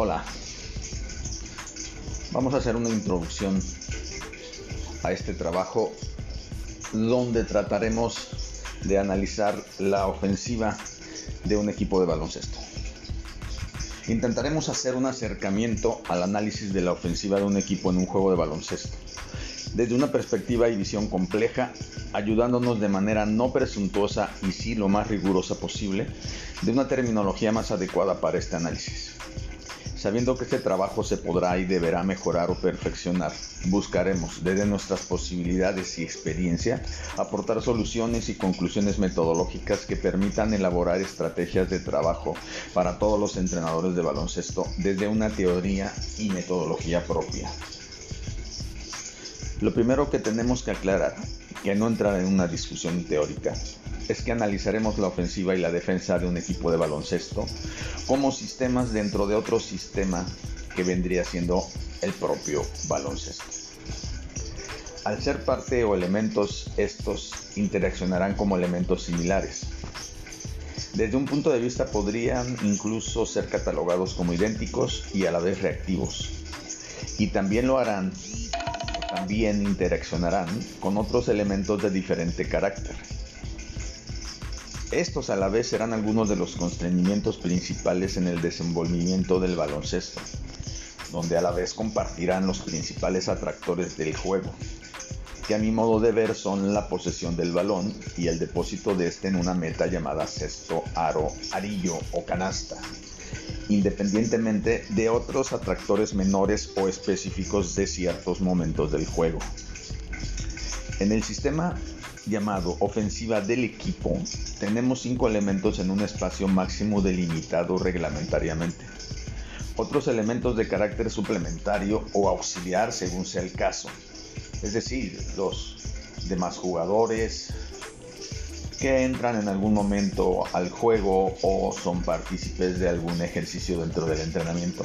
Hola, vamos a hacer una introducción a este trabajo donde trataremos de analizar la ofensiva de un equipo de baloncesto. Intentaremos hacer un acercamiento al análisis de la ofensiva de un equipo en un juego de baloncesto, desde una perspectiva y visión compleja, ayudándonos de manera no presuntuosa y sí lo más rigurosa posible, de una terminología más adecuada para este análisis. Sabiendo que este trabajo se podrá y deberá mejorar o perfeccionar, buscaremos, desde nuestras posibilidades y experiencia, aportar soluciones y conclusiones metodológicas que permitan elaborar estrategias de trabajo para todos los entrenadores de baloncesto desde una teoría y metodología propia. Lo primero que tenemos que aclarar, que no entrar en una discusión teórica, es que analizaremos la ofensiva y la defensa de un equipo de baloncesto como sistemas dentro de otro sistema que vendría siendo el propio baloncesto. Al ser parte o elementos, estos interaccionarán como elementos similares. Desde un punto de vista podrían incluso ser catalogados como idénticos y a la vez reactivos. Y también lo harán, también interaccionarán con otros elementos de diferente carácter. Estos a la vez serán algunos de los constreñimientos principales en el desenvolvimiento del baloncesto, donde a la vez compartirán los principales atractores del juego, que a mi modo de ver son la posesión del balón y el depósito de este en una meta llamada cesto, aro, arillo o canasta, independientemente de otros atractores menores o específicos de ciertos momentos del juego. En el sistema llamado ofensiva del equipo, tenemos cinco elementos en un espacio máximo delimitado reglamentariamente. Otros elementos de carácter suplementario o auxiliar según sea el caso. Es decir, los demás jugadores que entran en algún momento al juego o son partícipes de algún ejercicio dentro del entrenamiento.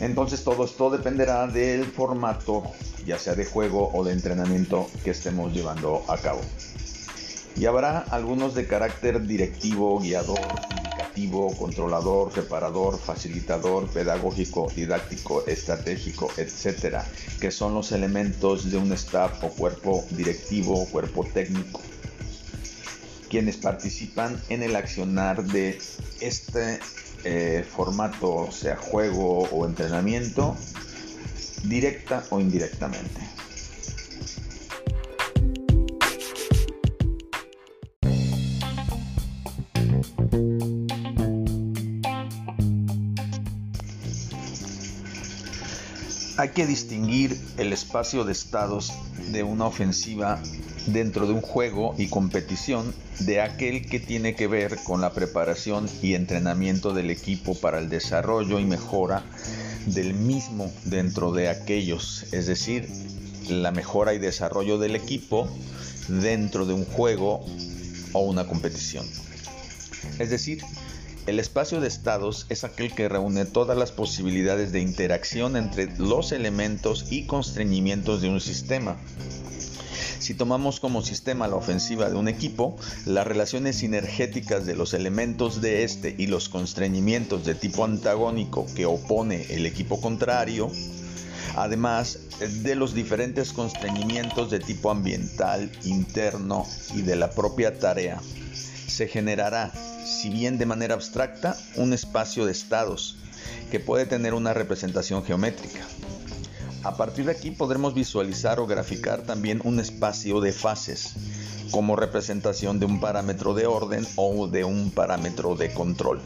Entonces todo esto dependerá del formato ya sea de juego o de entrenamiento que estemos llevando a cabo. Y habrá algunos de carácter directivo, guiador, indicativo, controlador, preparador, facilitador, pedagógico, didáctico, estratégico, etcétera, que son los elementos de un staff o cuerpo directivo o cuerpo técnico, quienes participan en el accionar de este eh, formato, sea juego o entrenamiento, directa o indirectamente. Hay que distinguir el espacio de estados de una ofensiva dentro de un juego y competición de aquel que tiene que ver con la preparación y entrenamiento del equipo para el desarrollo y mejora del mismo dentro de aquellos, es decir, la mejora y desarrollo del equipo dentro de un juego o una competición. Es decir, el espacio de estados es aquel que reúne todas las posibilidades de interacción entre los elementos y constreñimientos de un sistema. Si tomamos como sistema la ofensiva de un equipo, las relaciones sinergéticas de los elementos de este y los constreñimientos de tipo antagónico que opone el equipo contrario, además de los diferentes constreñimientos de tipo ambiental, interno y de la propia tarea, se generará, si bien de manera abstracta, un espacio de estados que puede tener una representación geométrica. A partir de aquí podremos visualizar o graficar también un espacio de fases como representación de un parámetro de orden o de un parámetro de control.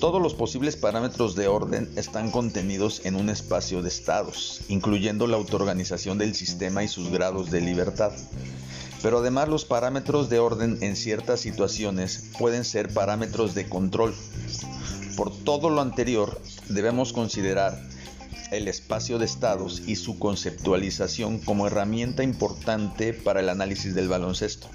Todos los posibles parámetros de orden están contenidos en un espacio de estados, incluyendo la autoorganización del sistema y sus grados de libertad. Pero además los parámetros de orden en ciertas situaciones pueden ser parámetros de control. Por todo lo anterior, debemos considerar el espacio de estados y su conceptualización como herramienta importante para el análisis del baloncesto,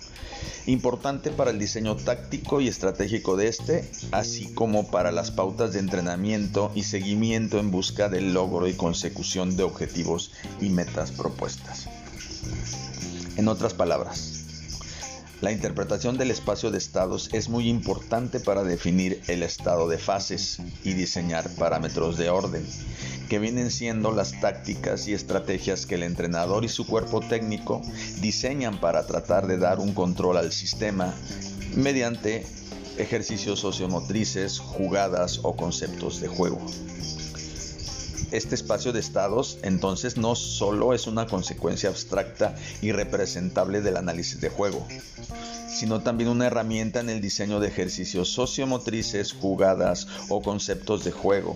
importante para el diseño táctico y estratégico de este, así como para las pautas de entrenamiento y seguimiento en busca del logro y consecución de objetivos y metas propuestas. En otras palabras, La interpretación del espacio de estados es muy importante para definir el estado de fases y diseñar parámetros de orden, que vienen siendo las tácticas y estrategias que el entrenador y su cuerpo técnico diseñan para tratar de dar un control al sistema mediante ejercicios sociomotrices, jugadas o conceptos de juego. Este espacio de estados entonces no solo es una consecuencia abstracta y representable del análisis de juego, sino también una herramienta en el diseño de ejercicios sociomotrices, jugadas o conceptos de juego,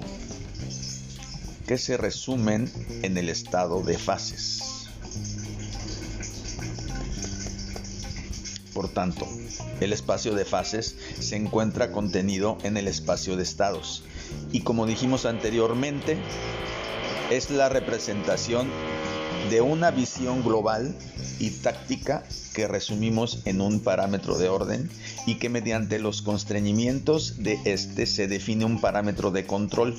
que se resumen en el estado de fases. Por tanto, el espacio de fases se encuentra contenido en el espacio de estados y como dijimos anteriormente, es la representación de una visión global y táctica que resumimos en un parámetro de orden y que mediante los constreñimientos de este se define un parámetro de control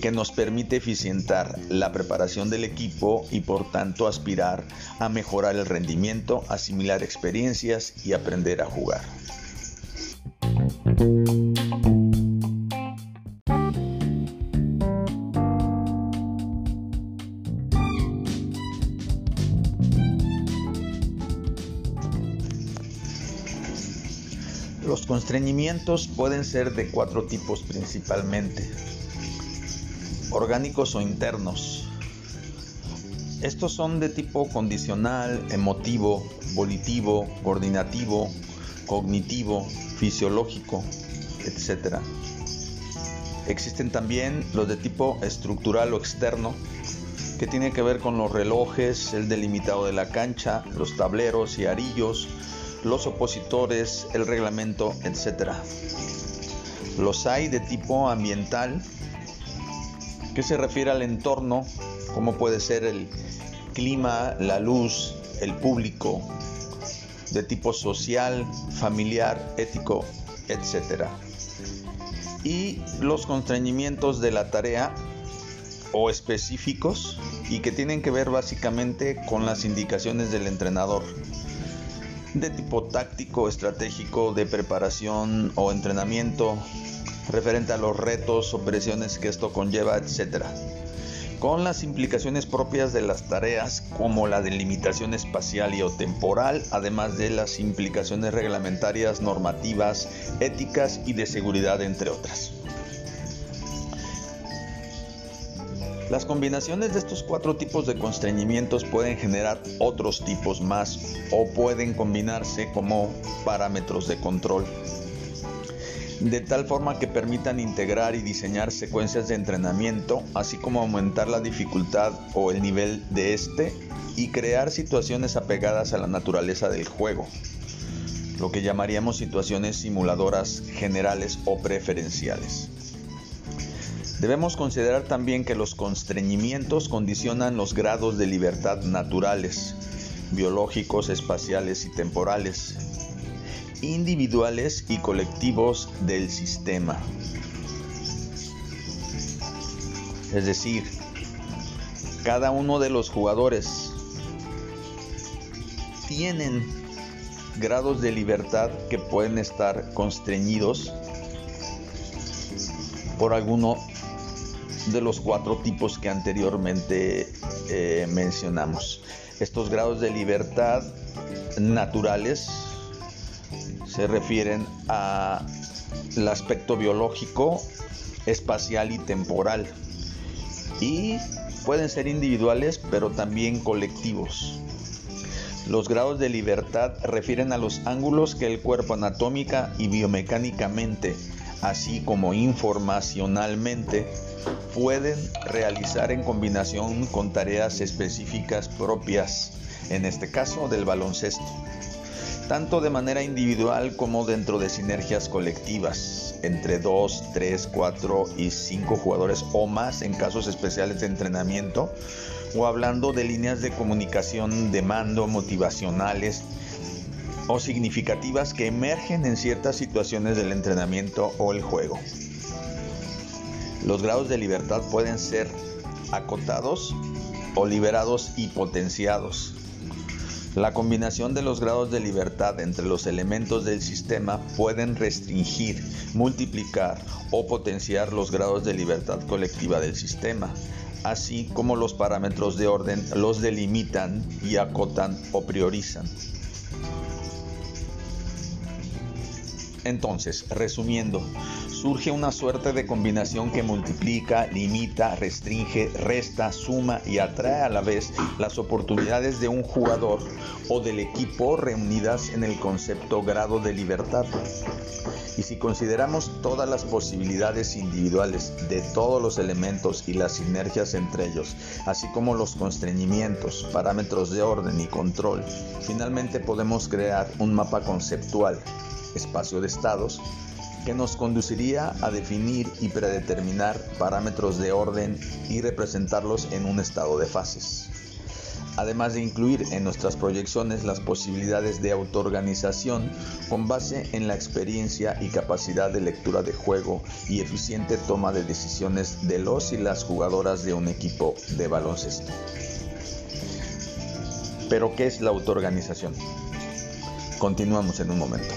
que nos permite eficientar la preparación del equipo y por tanto aspirar a mejorar el rendimiento, asimilar experiencias y aprender a jugar. Constreñimientos pueden ser de cuatro tipos principalmente, orgánicos o internos. Estos son de tipo condicional, emotivo, volitivo, coordinativo, cognitivo, fisiológico, etc. Existen también los de tipo estructural o externo, que tienen que ver con los relojes, el delimitado de la cancha, los tableros y arillos, los opositores, el reglamento, etc. Los hay de tipo ambiental, que se refiere al entorno, como puede ser el clima, la luz, el público, de tipo social, familiar, ético, etc. Y los constreñimientos de la tarea o específicos y que tienen que ver básicamente con las indicaciones del entrenador de tipo táctico, estratégico, de preparación o entrenamiento, referente a los retos o presiones que esto conlleva, etc. Con las implicaciones propias de las tareas como la delimitación espacial y o temporal, además de las implicaciones reglamentarias, normativas, éticas y de seguridad, entre otras. Las combinaciones de estos cuatro tipos de constreñimientos pueden generar otros tipos más o pueden combinarse como parámetros de control, de tal forma que permitan integrar y diseñar secuencias de entrenamiento, así como aumentar la dificultad o el nivel de este y crear situaciones apegadas a la naturaleza del juego, lo que llamaríamos situaciones simuladoras generales o preferenciales. Debemos considerar también que los constreñimientos condicionan los grados de libertad naturales, biológicos, espaciales y temporales, individuales y colectivos del sistema. Es decir, cada uno de los jugadores tienen grados de libertad que pueden estar constreñidos por alguno de los cuatro tipos que anteriormente eh, mencionamos. Estos grados de libertad naturales se refieren al aspecto biológico, espacial y temporal. Y pueden ser individuales, pero también colectivos. Los grados de libertad refieren a los ángulos que el cuerpo anatómica y biomecánicamente, así como informacionalmente, pueden realizar en combinación con tareas específicas propias, en este caso del baloncesto, tanto de manera individual como dentro de sinergias colectivas, entre 2, 3, 4 y 5 jugadores o más en casos especiales de entrenamiento, o hablando de líneas de comunicación de mando motivacionales o significativas que emergen en ciertas situaciones del entrenamiento o el juego. Los grados de libertad pueden ser acotados o liberados y potenciados. La combinación de los grados de libertad entre los elementos del sistema pueden restringir, multiplicar o potenciar los grados de libertad colectiva del sistema, así como los parámetros de orden los delimitan y acotan o priorizan. Entonces, resumiendo, surge una suerte de combinación que multiplica, limita, restringe, resta, suma y atrae a la vez las oportunidades de un jugador o del equipo reunidas en el concepto grado de libertad. Y si consideramos todas las posibilidades individuales de todos los elementos y las sinergias entre ellos, así como los constreñimientos, parámetros de orden y control, finalmente podemos crear un mapa conceptual espacio de estados, que nos conduciría a definir y predeterminar parámetros de orden y representarlos en un estado de fases. Además de incluir en nuestras proyecciones las posibilidades de autoorganización con base en la experiencia y capacidad de lectura de juego y eficiente toma de decisiones de los y las jugadoras de un equipo de baloncesto. Pero, ¿qué es la autoorganización? Continuamos en un momento.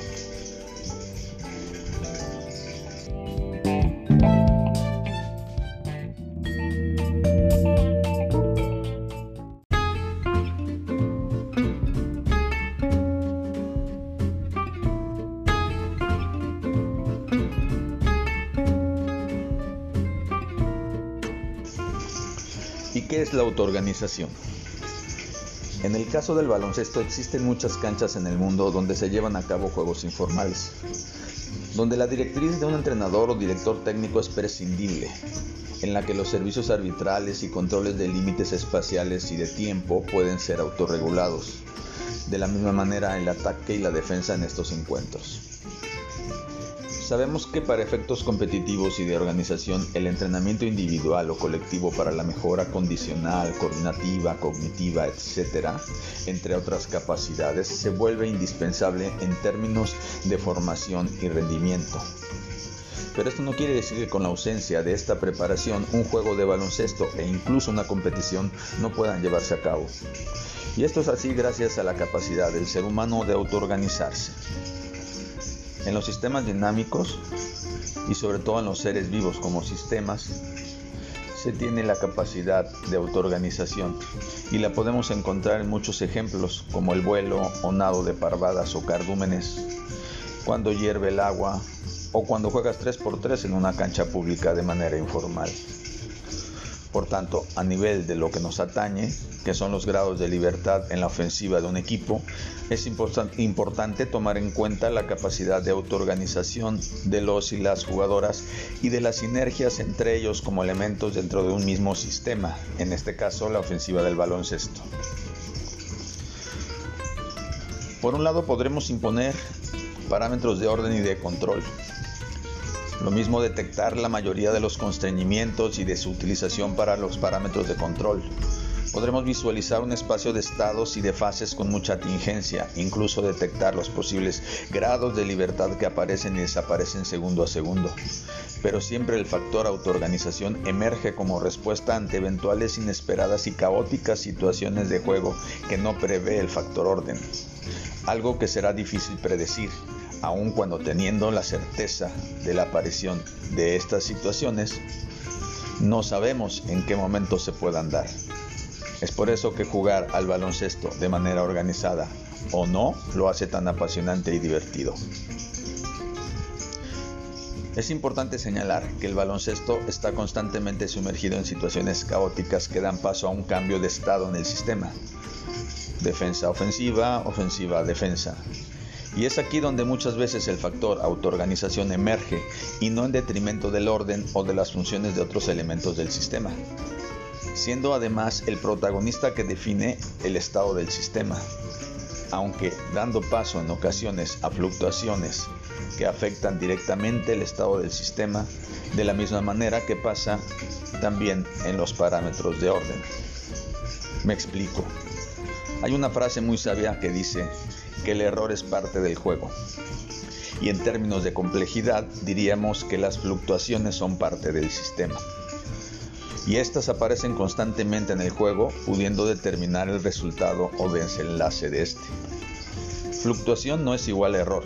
Autoorganización? En el caso del baloncesto existen muchas canchas en el mundo donde se llevan a cabo juegos informales, donde la directriz de un entrenador o director técnico es prescindible, en la que los servicios arbitrales y controles de límites espaciales y de tiempo pueden ser autorregulados, de la misma manera el ataque y la defensa en estos encuentros. Sabemos que para efectos competitivos y de organización, el entrenamiento individual o colectivo para la mejora condicional, coordinativa, cognitiva, etc., entre otras capacidades, se vuelve indispensable en términos de formación y rendimiento. Pero esto no quiere decir que con la ausencia de esta preparación un juego de baloncesto e incluso una competición no puedan llevarse a cabo. Y esto es así gracias a la capacidad del ser humano de autoorganizarse. En los sistemas dinámicos y sobre todo en los seres vivos como sistemas, se tiene la capacidad de autoorganización y la podemos encontrar en muchos ejemplos como el vuelo o nado de parvadas o cardúmenes, cuando hierve el agua o cuando juegas 3x3 en una cancha pública de manera informal. Por tanto, a nivel de lo que nos atañe, que son los grados de libertad en la ofensiva de un equipo, es importante tomar en cuenta la capacidad de autoorganización de los y las jugadoras y de las sinergias entre ellos como elementos dentro de un mismo sistema, en este caso la ofensiva del baloncesto. Por un lado podremos imponer parámetros de orden y de control, lo mismo detectar la mayoría de los constreñimientos y de su utilización para los parámetros de control. Podremos visualizar un espacio de estados y de fases con mucha tingencia, incluso detectar los posibles grados de libertad que aparecen y desaparecen segundo a segundo. Pero siempre el factor autoorganización emerge como respuesta ante eventuales inesperadas y caóticas situaciones de juego que no prevé el factor orden. Algo que será difícil predecir, aun cuando teniendo la certeza de la aparición de estas situaciones, no sabemos en qué momento se puedan dar. Es por eso que jugar al baloncesto de manera organizada o no lo hace tan apasionante y divertido. Es importante señalar que el baloncesto está constantemente sumergido en situaciones caóticas que dan paso a un cambio de estado en el sistema. Defensa ofensiva, ofensiva defensa, y es aquí donde muchas veces el factor autoorganización emerge y no en detrimento del orden o de las funciones de otros elementos del sistema, siendo además el protagonista que define el estado del sistema, aunque dando paso en ocasiones a fluctuaciones que afectan directamente el estado del sistema, de la misma manera que pasa también en los parámetros de orden. Me explico. Hay una frase muy sabia que dice, que el error es parte del juego. Y en términos de complejidad diríamos que las fluctuaciones son parte del sistema. y estas aparecen constantemente en el juego, pudiendo determinar el resultado o desenlace de este. Fluctuación no es igual a error,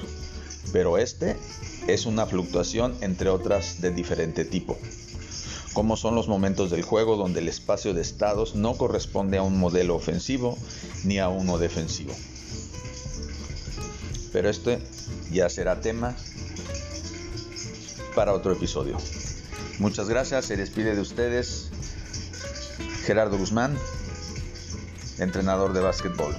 pero este es una fluctuación entre otras de diferente tipo, como son los momentos del juego donde el espacio de estados no corresponde a un modelo ofensivo ni a uno defensivo. Pero este ya será tema para otro episodio. Muchas gracias, se despide de ustedes Gerardo Guzmán, entrenador de básquetbol.